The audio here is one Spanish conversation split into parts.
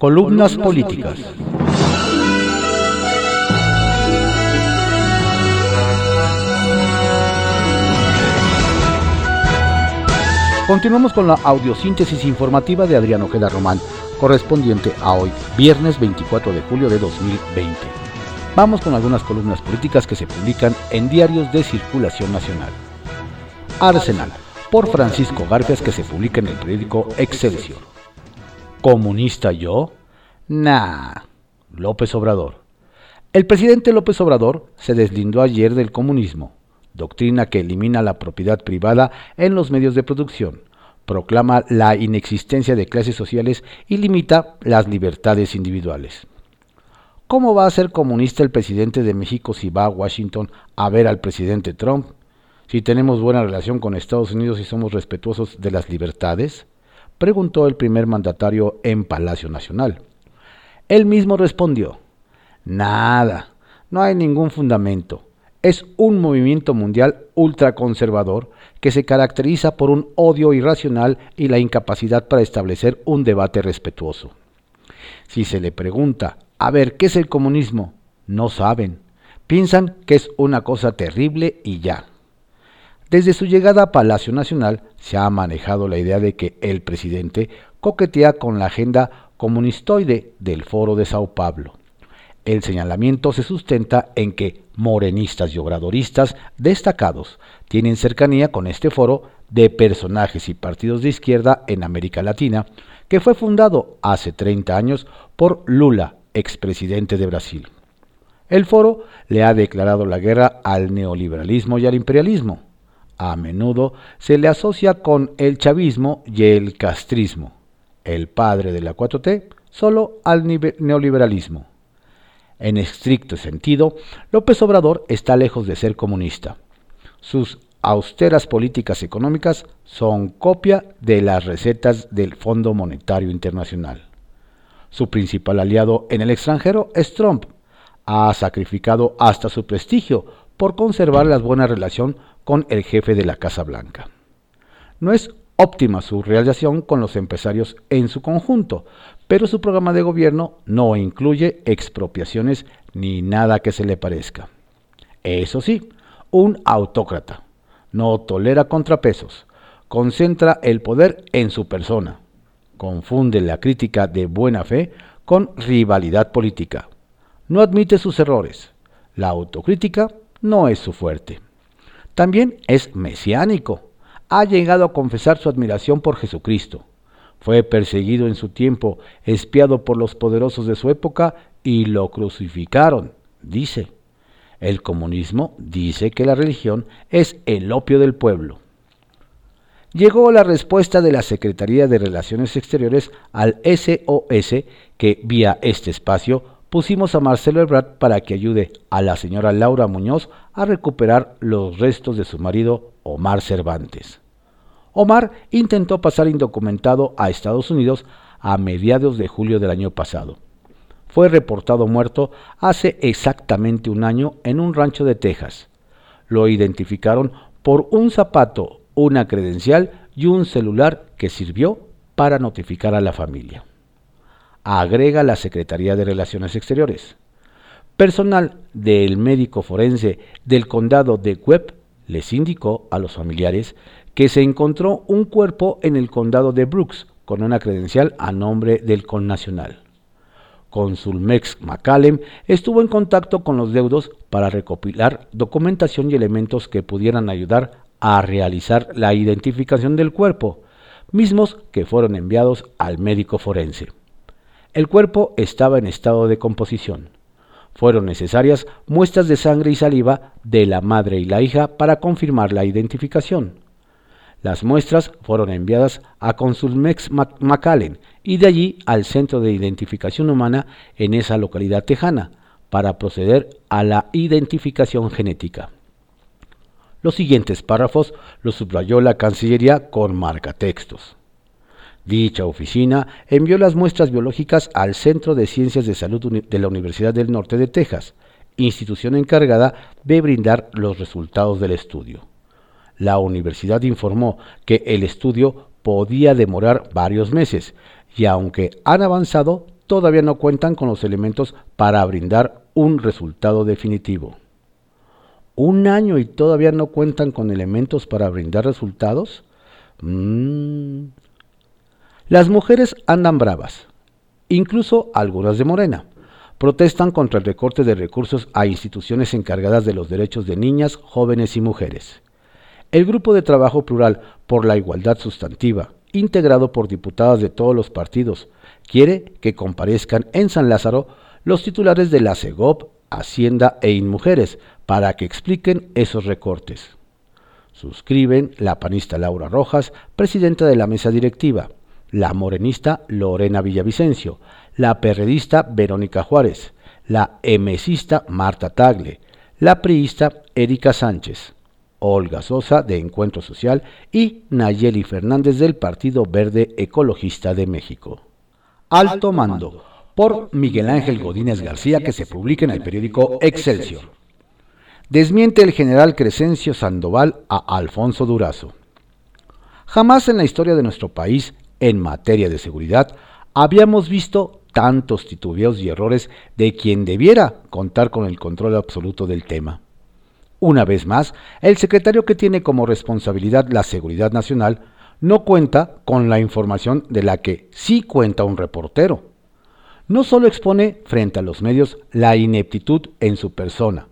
Columnas políticas. Continuamos con la audiosíntesis informativa de Adriano Ojeda Román, correspondiente a hoy, viernes 24 de julio de 2020. Vamos con algunas columnas políticas que se publican en diarios de circulación nacional. Arsenal, por Francisco Garfias, que se publica en el periódico Excelsior. ¿Comunista yo? Nah. López Obrador. El presidente López Obrador se deslindó ayer del comunismo doctrina que elimina la propiedad privada en los medios de producción, proclama la inexistencia de clases sociales y limita las libertades individuales. ¿Cómo va a ser comunista el presidente de México si va a Washington a ver al presidente Trump? Si tenemos buena relación con Estados Unidos y somos respetuosos de las libertades? Preguntó el primer mandatario en Palacio Nacional. Él mismo respondió, nada, no hay ningún fundamento es un movimiento mundial ultraconservador que se caracteriza por un odio irracional y la incapacidad para establecer un debate respetuoso. Si se le pregunta, a ver, ¿qué es el comunismo? No saben. Piensan que es una cosa terrible y ya. Desde su llegada a Palacio Nacional se ha manejado la idea de que el presidente coquetea con la agenda comunistoide del Foro de Sao Paulo. El señalamiento se sustenta en que morenistas y obradoristas destacados tienen cercanía con este foro de personajes y partidos de izquierda en América Latina, que fue fundado hace 30 años por Lula, expresidente de Brasil. El foro le ha declarado la guerra al neoliberalismo y al imperialismo. A menudo se le asocia con el chavismo y el castrismo, el padre de la 4T, solo al neoliberalismo. En estricto sentido, López Obrador está lejos de ser comunista. Sus austeras políticas económicas son copia de las recetas del Fondo Monetario Internacional. Su principal aliado en el extranjero es Trump. Ha sacrificado hasta su prestigio por conservar la buena relación con el jefe de la Casa Blanca. No es óptima su realización con los empresarios en su conjunto, pero su programa de gobierno no incluye expropiaciones ni nada que se le parezca. Eso sí, un autócrata. No tolera contrapesos. Concentra el poder en su persona. Confunde la crítica de buena fe con rivalidad política. No admite sus errores. La autocrítica no es su fuerte. También es mesiánico. Ha llegado a confesar su admiración por Jesucristo fue perseguido en su tiempo, espiado por los poderosos de su época y lo crucificaron, dice. El comunismo dice que la religión es el opio del pueblo. Llegó la respuesta de la Secretaría de Relaciones Exteriores al SOS que vía este espacio pusimos a Marcelo Ebrard para que ayude a la señora Laura Muñoz a recuperar los restos de su marido Omar Cervantes. Omar intentó pasar indocumentado a Estados Unidos a mediados de julio del año pasado. Fue reportado muerto hace exactamente un año en un rancho de Texas. Lo identificaron por un zapato, una credencial y un celular que sirvió para notificar a la familia. Agrega la Secretaría de Relaciones Exteriores. Personal del médico forense del condado de Webb les indicó a los familiares que se encontró un cuerpo en el condado de Brooks con una credencial a nombre del connacional. Consul Mex McCallum estuvo en contacto con los deudos para recopilar documentación y elementos que pudieran ayudar a realizar la identificación del cuerpo, mismos que fueron enviados al médico forense. El cuerpo estaba en estado de composición. Fueron necesarias muestras de sangre y saliva de la madre y la hija para confirmar la identificación. Las muestras fueron enviadas a Consulmex McAllen y de allí al Centro de Identificación Humana en esa localidad tejana para proceder a la identificación genética. Los siguientes párrafos los subrayó la Cancillería con marcatextos. Dicha oficina envió las muestras biológicas al Centro de Ciencias de Salud de la Universidad del Norte de Texas, institución encargada de brindar los resultados del estudio. La universidad informó que el estudio podía demorar varios meses y aunque han avanzado, todavía no cuentan con los elementos para brindar un resultado definitivo. ¿Un año y todavía no cuentan con elementos para brindar resultados? Mm. Las mujeres andan bravas, incluso algunas de Morena. Protestan contra el recorte de recursos a instituciones encargadas de los derechos de niñas, jóvenes y mujeres. El Grupo de Trabajo Plural por la Igualdad Sustantiva, integrado por diputadas de todos los partidos, quiere que comparezcan en San Lázaro los titulares de la CEGOP, Hacienda e Inmujeres para que expliquen esos recortes. Suscriben la panista Laura Rojas, presidenta de la mesa directiva, la morenista Lorena Villavicencio, la perredista Verónica Juárez, la emesista Marta Tagle, la priista Erika Sánchez, Olga Sosa de Encuentro Social y Nayeli Fernández del Partido Verde Ecologista de México. Alto Mando, por Miguel Ángel Godínez García, que se publica en el periódico Excelsior. Desmiente el general Crescencio Sandoval a Alfonso Durazo. Jamás en la historia de nuestro país, en materia de seguridad, habíamos visto tantos titubeos y errores de quien debiera contar con el control absoluto del tema. Una vez más, el secretario que tiene como responsabilidad la seguridad nacional no cuenta con la información de la que sí cuenta un reportero. No solo expone frente a los medios la ineptitud en su persona,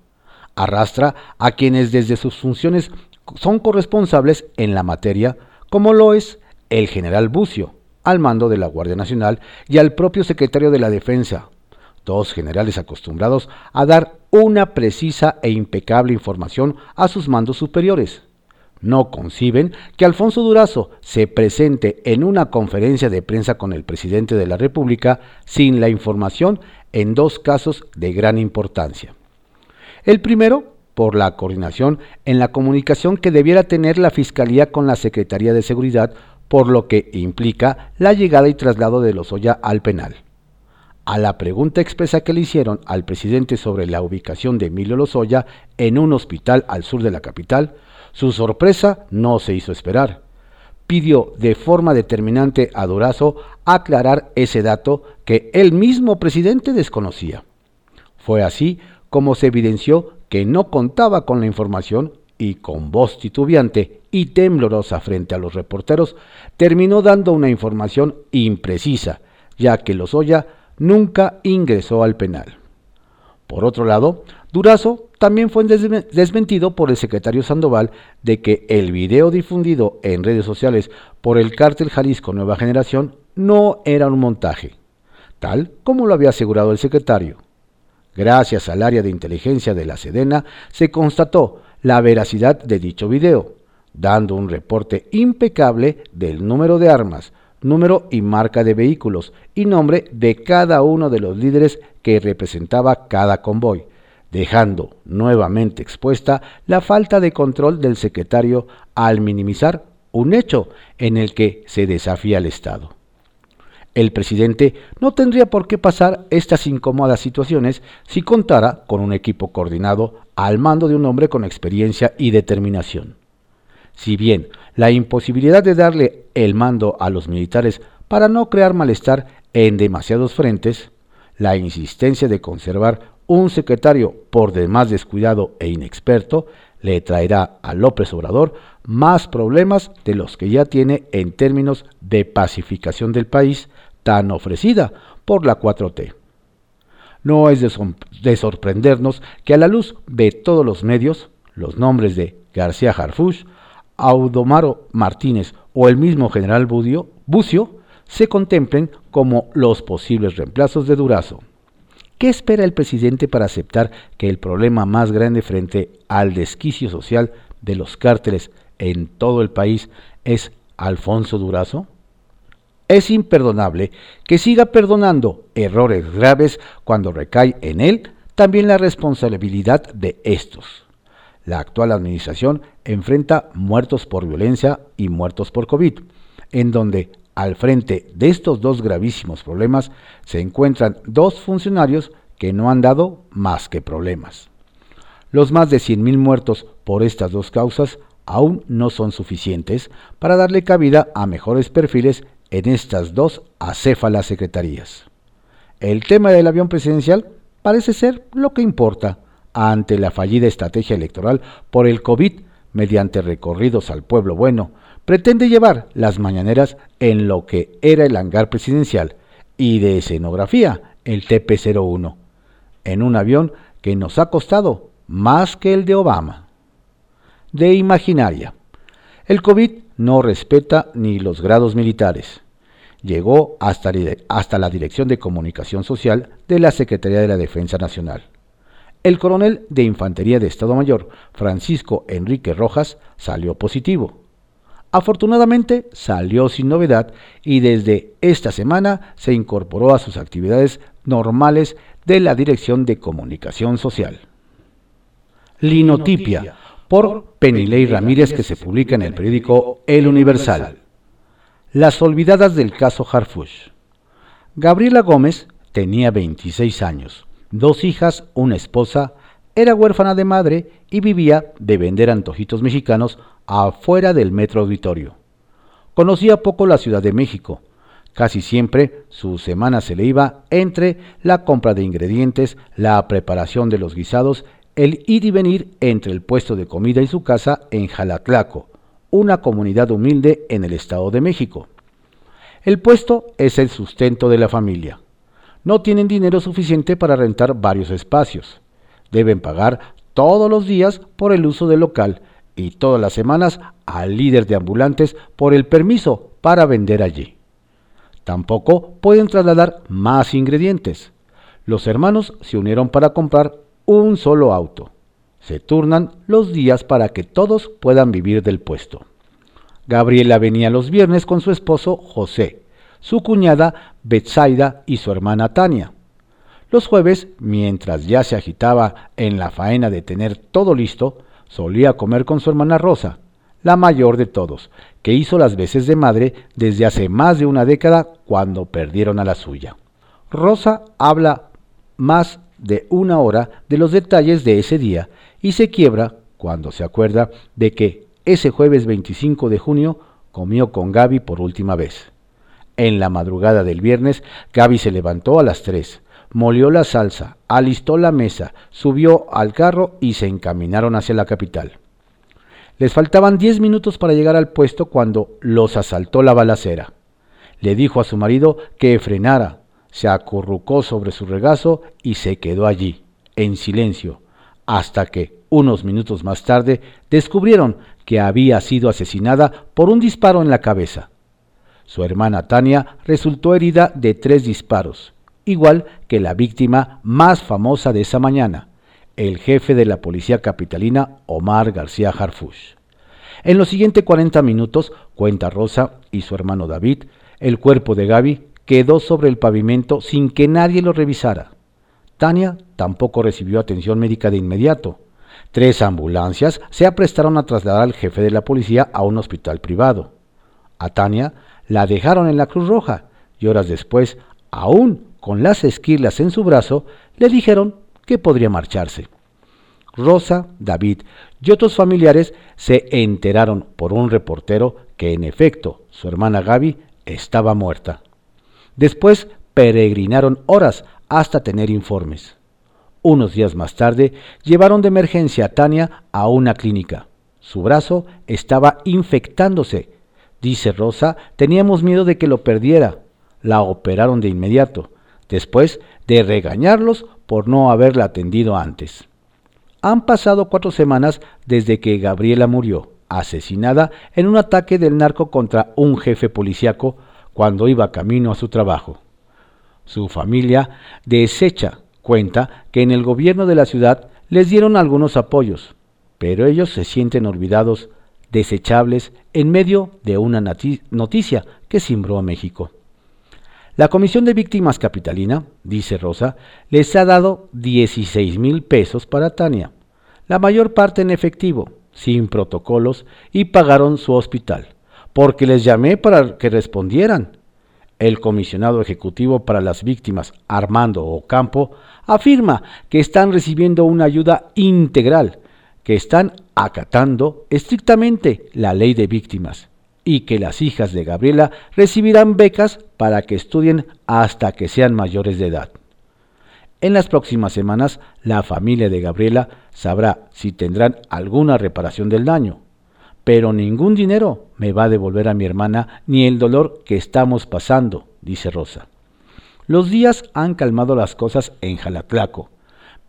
arrastra a quienes desde sus funciones son corresponsables en la materia, como lo es el general Bucio, al mando de la Guardia Nacional, y al propio secretario de la Defensa, dos generales acostumbrados a dar una precisa e impecable información a sus mandos superiores. No conciben que Alfonso Durazo se presente en una conferencia de prensa con el presidente de la República sin la información en dos casos de gran importancia. El primero, por la coordinación en la comunicación que debiera tener la Fiscalía con la Secretaría de Seguridad, por lo que implica la llegada y traslado de Lozoya al penal. A la pregunta expresa que le hicieron al presidente sobre la ubicación de Emilio Lozoya en un hospital al sur de la capital, su sorpresa no se hizo esperar. Pidió de forma determinante a Durazo aclarar ese dato que el mismo presidente desconocía. Fue así como se evidenció que no contaba con la información y con voz titubeante y temblorosa frente a los reporteros, terminó dando una información imprecisa, ya que Lozoya nunca ingresó al penal. Por otro lado, Durazo también fue desmentido por el secretario Sandoval de que el video difundido en redes sociales por el cártel Jalisco Nueva Generación no era un montaje, tal como lo había asegurado el secretario. Gracias al área de inteligencia de la Sedena se constató la veracidad de dicho video, dando un reporte impecable del número de armas, número y marca de vehículos y nombre de cada uno de los líderes que representaba cada convoy, dejando nuevamente expuesta la falta de control del secretario al minimizar un hecho en el que se desafía al Estado. El presidente no tendría por qué pasar estas incómodas situaciones si contara con un equipo coordinado al mando de un hombre con experiencia y determinación. Si bien la imposibilidad de darle el mando a los militares para no crear malestar en demasiados frentes, la insistencia de conservar un secretario por demás descuidado e inexperto le traerá a López Obrador más problemas de los que ya tiene en términos de pacificación del país tan ofrecida por la 4T. No es de, sorprendernos que a la luz de todos los medios, los nombres de García Harfuch, Audomaro Martínez o el mismo general Bucio se contemplen como los posibles reemplazos de Durazo. ¿Qué espera el presidente para aceptar que el problema más grande frente al desquicio social de los cárteles en todo el país es Alfonso Durazo? Es imperdonable que siga perdonando errores graves cuando recae en él también la responsabilidad de estos. La actual administración enfrenta muertos por violencia y muertos por COVID, en donde al frente de estos dos gravísimos problemas se encuentran dos funcionarios que no han dado más que problemas. Los más de 100.000 muertos por estas dos causas aún no son suficientes para darle cabida a mejores perfiles en estas dos acéfalas secretarías. el tema del avión presidencial parece ser lo que importa ante la fallida estrategia electoral por el COVID mediante recorridos al pueblo bueno, pretende llevar las mañaneras en lo que era el hangar presidencial y de escenografía, el TP-01, en un avión que nos ha costado más que el de Obama. De imaginaria. El COVID no respeta ni los grados militares. Llegó hasta, hasta la Dirección de Comunicación Social de la Secretaría de la Defensa Nacional. El coronel de Infantería de Estado Mayor, Francisco Enrique Rojas, salió positivo. Afortunadamente salió sin novedad y desde esta semana se incorporó a sus actividades normales de la Dirección de Comunicación Social. Linotipia, por Penilei Ramírez, que se publica en el periódico El Universal. Las olvidadas del caso Harfush. Gabriela Gómez tenía 26 años dos hijas, una esposa, era huérfana de madre y vivía de vender antojitos mexicanos afuera del metro auditorio. Conocía poco la Ciudad de México. Casi siempre su semana se le iba entre la compra de ingredientes, la preparación de los guisados, el ir y venir entre el puesto de comida y su casa en Jalatlaco, una comunidad humilde en el Estado de México. El puesto es el sustento de la familia no tienen dinero suficiente para rentar varios espacios. Deben pagar todos los días por el uso del local y todas las semanas al líder de ambulantes por el permiso para vender allí. Tampoco pueden trasladar más ingredientes. Los hermanos se unieron para comprar un solo auto. Se turnan los días para que todos puedan vivir del puesto. Gabriela venía los viernes con su esposo José, su cuñada Betsaida y su hermana Tania. Los jueves, mientras ya se agitaba en la faena de tener todo listo, solía comer con su hermana Rosa, la mayor de todos, que hizo las veces de madre desde hace más de una década cuando perdieron a la suya. Rosa habla más de una hora de los detalles de ese día y se quiebra cuando se acuerda de que ese jueves 25 de junio comió con Gaby por última vez. En la madrugada del viernes, Gaby se levantó a las tres, molió la salsa, alistó la mesa, subió al carro y se encaminaron hacia la capital. Les faltaban diez minutos para llegar al puesto cuando los asaltó la balacera. Le dijo a su marido que frenara, se acurrucó sobre su regazo y se quedó allí, en silencio, hasta que, unos minutos más tarde, descubrieron que había sido asesinada por un disparo en la cabeza. Su hermana Tania resultó herida de tres disparos, igual que la víctima más famosa de esa mañana, el jefe de la policía capitalina Omar García Harfush. En los siguientes 40 minutos, cuenta Rosa y su hermano David, el cuerpo de Gaby quedó sobre el pavimento sin que nadie lo revisara. Tania tampoco recibió atención médica de inmediato. Tres ambulancias se aprestaron a trasladar al jefe de la policía a un hospital privado. A Tania la dejaron en la Cruz Roja y horas después, aún con las esquirlas en su brazo, le dijeron que podría marcharse. Rosa, David y otros familiares se enteraron por un reportero que en efecto su hermana Gaby estaba muerta. Después peregrinaron horas hasta tener informes. Unos días más tarde llevaron de emergencia a Tania a una clínica. Su brazo estaba infectándose Dice Rosa, teníamos miedo de que lo perdiera. La operaron de inmediato, después de regañarlos por no haberla atendido antes. Han pasado cuatro semanas desde que Gabriela murió, asesinada en un ataque del narco contra un jefe policíaco cuando iba camino a su trabajo. Su familia desecha cuenta que en el gobierno de la ciudad les dieron algunos apoyos, pero ellos se sienten olvidados desechables en medio de una noticia que cimbró a México. La Comisión de Víctimas Capitalina, dice Rosa, les ha dado 16 mil pesos para Tania, la mayor parte en efectivo, sin protocolos, y pagaron su hospital, porque les llamé para que respondieran. El comisionado ejecutivo para las víctimas, Armando Ocampo, afirma que están recibiendo una ayuda integral, que están acatando estrictamente la ley de víctimas y que las hijas de Gabriela recibirán becas para que estudien hasta que sean mayores de edad. En las próximas semanas, la familia de Gabriela sabrá si tendrán alguna reparación del daño, pero ningún dinero me va a devolver a mi hermana ni el dolor que estamos pasando, dice Rosa. Los días han calmado las cosas en Jalatlaco,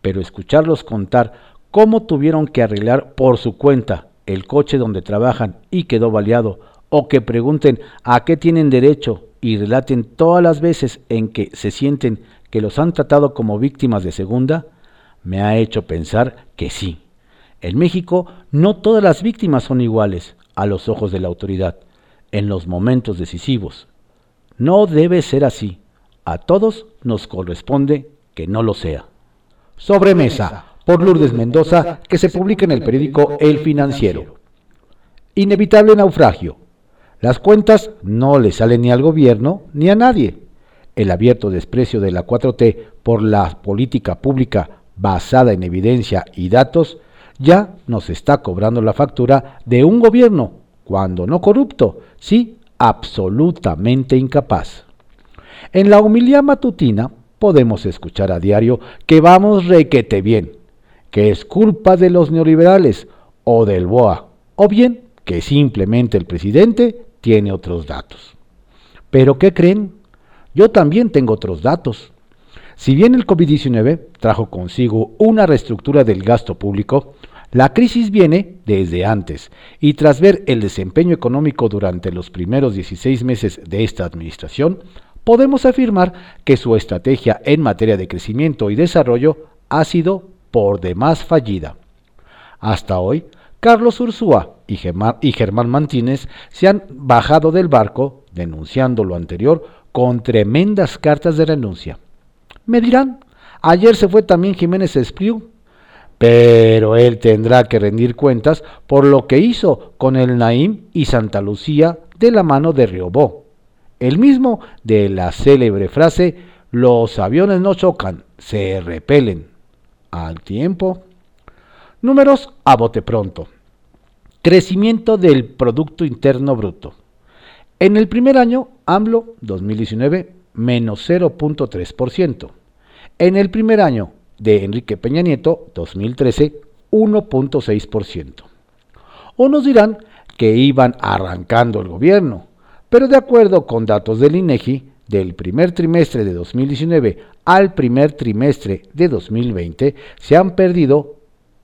pero escucharlos contar cómo tuvieron que arreglar por su cuenta el coche donde trabajan y quedó baleado, o que pregunten a qué tienen derecho y relaten todas las veces en que se sienten que los han tratado como víctimas de segunda, me ha hecho pensar que sí. En México no todas las víctimas son iguales a los ojos de la autoridad en los momentos decisivos. No debe ser así. A todos nos corresponde que no lo sea. Sobremesa, por Lourdes Mendoza, que se publica en el periódico El Financiero. Inevitable naufragio. Las cuentas no le salen ni al gobierno ni a nadie. El abierto desprecio de la 4T por la política pública basada en evidencia y datos ya nos está cobrando la factura de un gobierno, cuando no corrupto, sí absolutamente incapaz. En la humildad matutina podemos escuchar a diario que vamos requete bien, que es culpa de los neoliberales o del BOA, o bien que simplemente el presidente tiene otros datos. Pero ¿qué creen? Yo también tengo otros datos. Si bien el COVID-19 trajo consigo una reestructura del gasto público, la crisis viene desde antes y tras ver el desempeño económico durante los primeros 16 meses de esta administración, podemos afirmar que su estrategia en materia de crecimiento y desarrollo ha sido por demás fallida. Hasta hoy, Carlos Ursúa y Germán, Mantínez se han bajado del barco denunciando lo anterior con tremendas cartas de renuncia. Me dirán, ayer se fue también Jiménez Espriu, pero él tendrá que rendir cuentas por lo que hizo con el Naim y Santa Lucía de la mano de Riobó, el mismo de la célebre frase los aviones no chocan, se repelen. Al tiempo Números a bote pronto. Crecimiento del Producto Interno Bruto. En el primer año, AMLO 2019, menos 0.3%. En el primer año de Enrique Peña Nieto 2013, 1.6%. Unos dirán que iban arrancando el gobierno, pero de acuerdo con datos del INEGI, del primer trimestre de 2019 al primer trimestre de 2020 se han perdido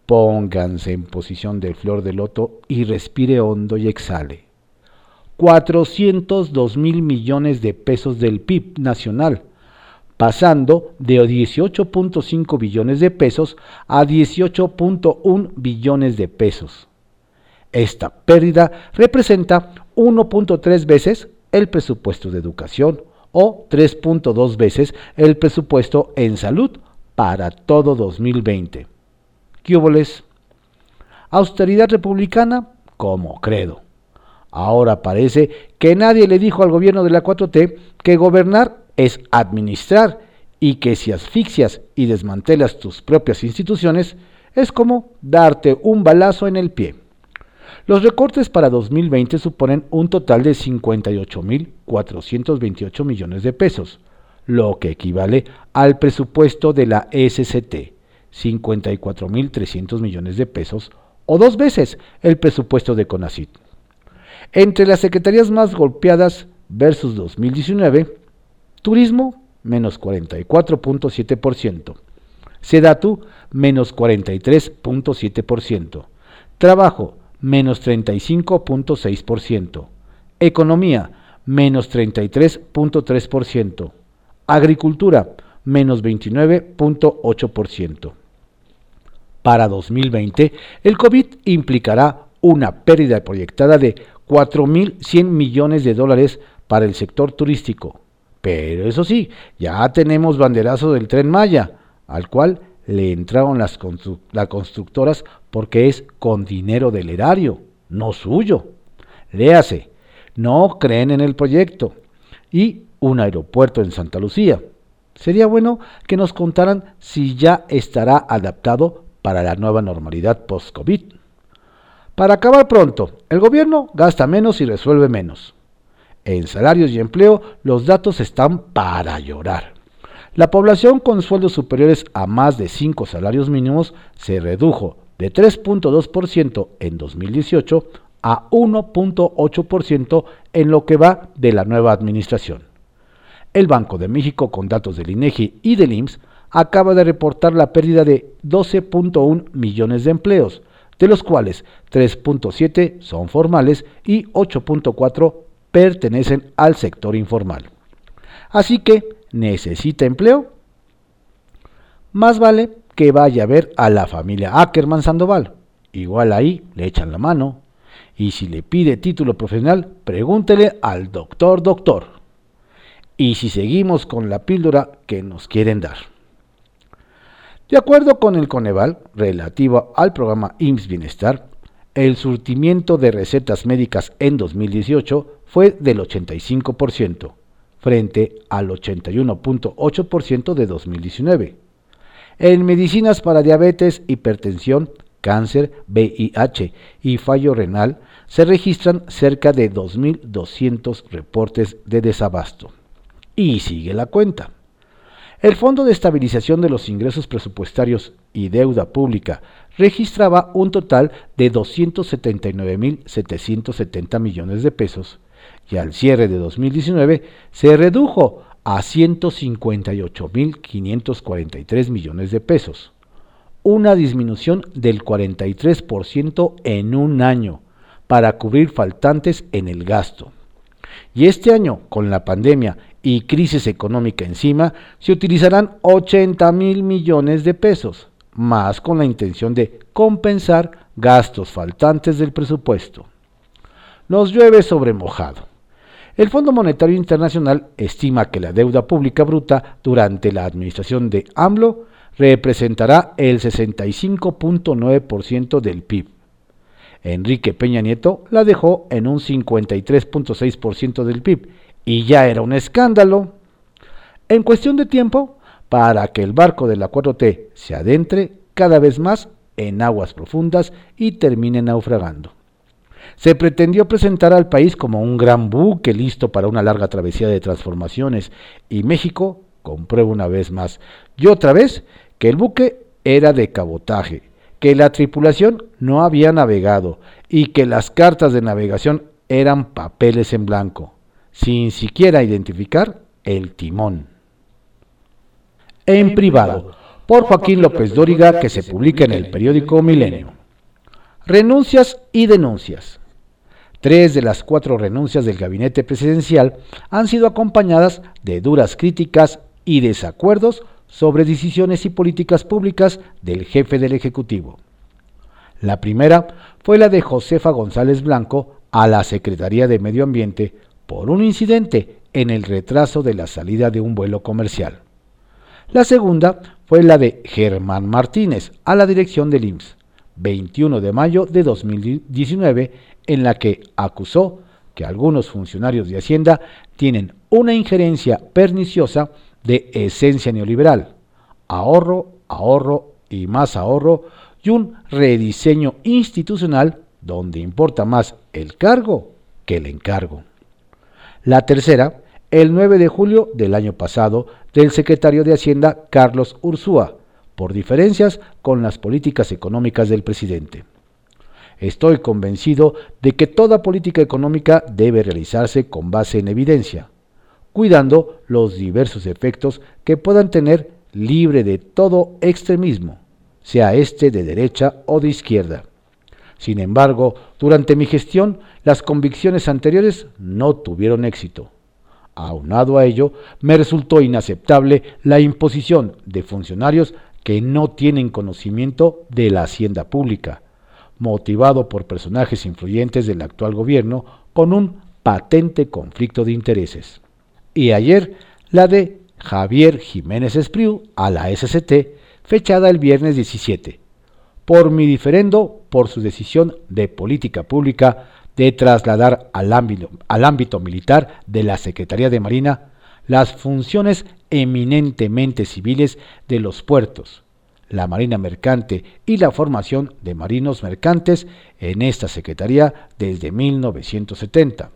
Pónganse en posición de flor de loto y respire hondo y exhale. 402 mil millones de pesos del PIB nacional, pasando de 18.5 billones de pesos a 18.1 billones de pesos. Esta pérdida representa 1.3 veces el presupuesto de educación o 3.2 veces el presupuesto en salud para todo 2020. Austeridad republicana como credo. Ahora parece que nadie le dijo al gobierno de la 4T que gobernar es administrar y que si asfixias y desmantelas tus propias instituciones es como darte un balazo en el pie. Los recortes para 2020 suponen un total de 58.428 millones de pesos, lo que equivale al presupuesto de la SCT, 54.300 millones de pesos o dos veces el presupuesto de CONACIT. Entre las secretarías más golpeadas versus 2019, Turismo menos 44.7%, Sedatu menos 43.7%, Trabajo menos 35.6%, Economía menos 33.3%, Agricultura menos 29.8%. Para 2020, el COVID implicará una pérdida proyectada de 4.100 millones de dólares para el sector turístico. Pero eso sí, ya tenemos banderazo del tren Maya, al cual le entraron las, constructoras porque es con dinero del erario, no suyo. Léase, no creen en el proyecto. Y un aeropuerto en Santa Lucía. Sería bueno que nos contaran si ya estará adaptado para la nueva normalidad post-COVID. Para acabar pronto, el gobierno gasta menos y resuelve menos. En salarios y empleo, los datos están para llorar. La población con sueldos superiores a más de 5 salarios mínimos se redujo de 3.2% en 2018 a 1.8% en lo que va de la nueva administración. El Banco de México, con datos del INEGI y del IMSS, acaba de reportar la pérdida de 12.1 millones de empleos, de los cuales 3.7 son formales y 8.4 pertenecen al sector informal. Así que, ¿necesita empleo? Más vale que vaya a ver a la familia Ackerman Sandoval. Igual ahí le echan la mano. Y si le pide título profesional, pregúntele al doctor doctor. Y si seguimos con la píldora que nos quieren dar. De acuerdo con el Coneval, relativo al programa IMSS Bienestar, el surtimiento de recetas médicas en 2018 fue del 85%, frente al 81.8% de 2019. En medicinas para diabetes, hipertensión, cáncer, VIH y fallo renal, se registran cerca de 2.200 reportes de desabasto. Y sigue la cuenta. El Fondo de Estabilización de los Ingresos Presupuestarios y Deuda Pública registraba un total de 279.770 millones de pesos y al cierre de 2019 se redujo a 158.543 millones de pesos, una disminución del 43% en un año para cubrir faltantes en el gasto. Y este año, con la pandemia y crisis económica encima, se utilizarán 80 mil millones de pesos, más con la intención de compensar gastos faltantes del presupuesto. Nos llueve sobre mojado. El Fondo Monetario Internacional estima que la deuda pública bruta durante la administración de AMLO representará el 65.9% del PIB. Enrique Peña Nieto la dejó en un 53.6% del PIB y ya era un escándalo. En cuestión de tiempo, para que el barco de la 4T se adentre cada vez más en aguas profundas y termine naufragando. Se pretendió presentar al país como un gran buque listo para una larga travesía de transformaciones y México comprueba una vez más y otra vez que el buque era de cabotaje, que la tripulación no había navegado y que las cartas de navegación eran papeles en blanco sin siquiera identificar el timón. En privado, por Joaquín López Dóriga, que se publica en el periódico Milenio. Renuncias y denuncias. Tres de las cuatro renuncias del gabinete presidencial han sido acompañadas de duras críticas y desacuerdos sobre decisiones y políticas públicas del jefe del Ejecutivo. La primera fue la de Josefa González Blanco a la Secretaría de Medio Ambiente por un incidente en el retraso de la salida de un vuelo comercial. La segunda fue la de Germán Martínez a la dirección del IMSS, 21 de mayo de 2019, en la que acusó que algunos funcionarios de Hacienda tienen una injerencia perniciosa de esencia neoliberal, ahorro, ahorro y más ahorro, y un rediseño institucional donde importa más el cargo que el encargo. La tercera, el 9 de julio del año pasado, del secretario de Hacienda Carlos Ursúa, por diferencias con las políticas económicas del presidente. Estoy convencido de que toda política económica debe realizarse con base en evidencia, cuidando los diversos efectos que puedan tener libre de todo extremismo, sea este de derecha o de izquierda. Sin embargo, durante mi gestión, las convicciones anteriores no tuvieron éxito. Aunado a ello, me resultó inaceptable la imposición de funcionarios que no tienen conocimiento de la hacienda pública, motivado por personajes influyentes del actual gobierno con un patente conflicto de intereses. Y ayer, la de Javier Jiménez Espriu a la SCT, fechada el viernes 17, por mi diferendo por su decisión de política pública de trasladar al ámbito, al ámbito militar de la Secretaría de Marina las funciones eminentemente civiles de los puertos, la Marina Mercante y la formación de marinos mercantes en esta Secretaría desde 1970.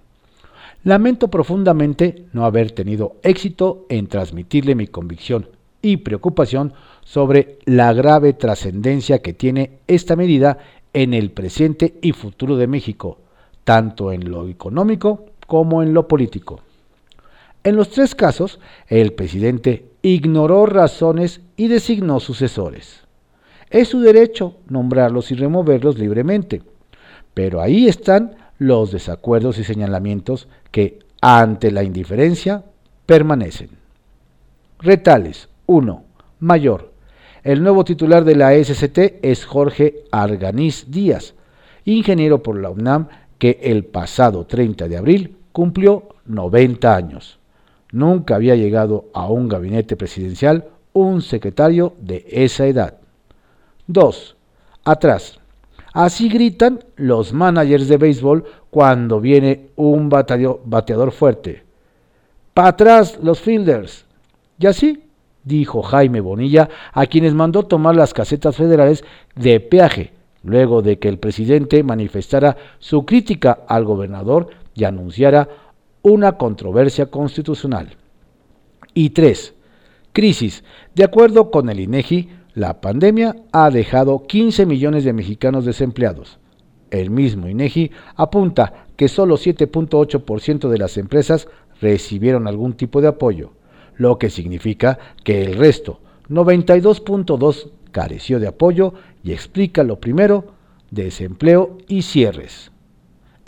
Lamento profundamente no haber tenido éxito en transmitirle mi convicción y preocupación sobre la grave trascendencia que tiene esta medida en el presente y futuro de México, tanto en lo económico como en lo político. En los tres casos, el presidente ignoró razones y designó sucesores. Es su derecho nombrarlos y removerlos libremente, pero ahí están los desacuerdos y señalamientos que, ante la indiferencia, permanecen. Retales 1. Mayor. El nuevo titular de la SCT es Jorge Arganiz Díaz, ingeniero por la UNAM que el pasado 30 de abril cumplió 90 años. Nunca había llegado a un gabinete presidencial un secretario de esa edad. 2. Atrás. Así gritan los managers de béisbol cuando viene un bateador fuerte. ¡Para atrás los fielders! Y así, dijo Jaime Bonilla, a quienes mandó tomar las casetas federales de peaje, luego de que el presidente manifestara su crítica al gobernador y anunciara una controversia constitucional. Y 3. Crisis. De acuerdo con el INEGI, la pandemia ha dejado 15 millones de mexicanos desempleados. El mismo INEGI apunta que solo 7.8% de las empresas recibieron algún tipo de apoyo, lo que significa que el resto, 92.2, careció de apoyo y explica lo primero, desempleo y cierres.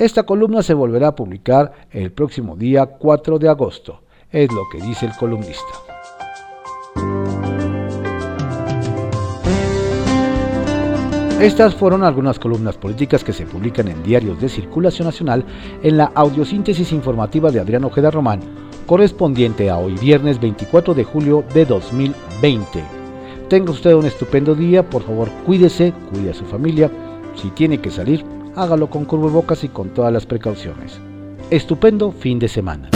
Esta columna se volverá a publicar el próximo día 4 de agosto, es lo que dice el columnista. Estas fueron algunas columnas políticas que se publican en diarios de circulación nacional en la audiosíntesis informativa de Adrián Ojeda Román, correspondiente a hoy viernes 24 de julio de 2020. Tenga usted un estupendo día, por favor cuídese, cuide a su familia. Si tiene que salir, hágalo con bocas y con todas las precauciones. Estupendo fin de semana.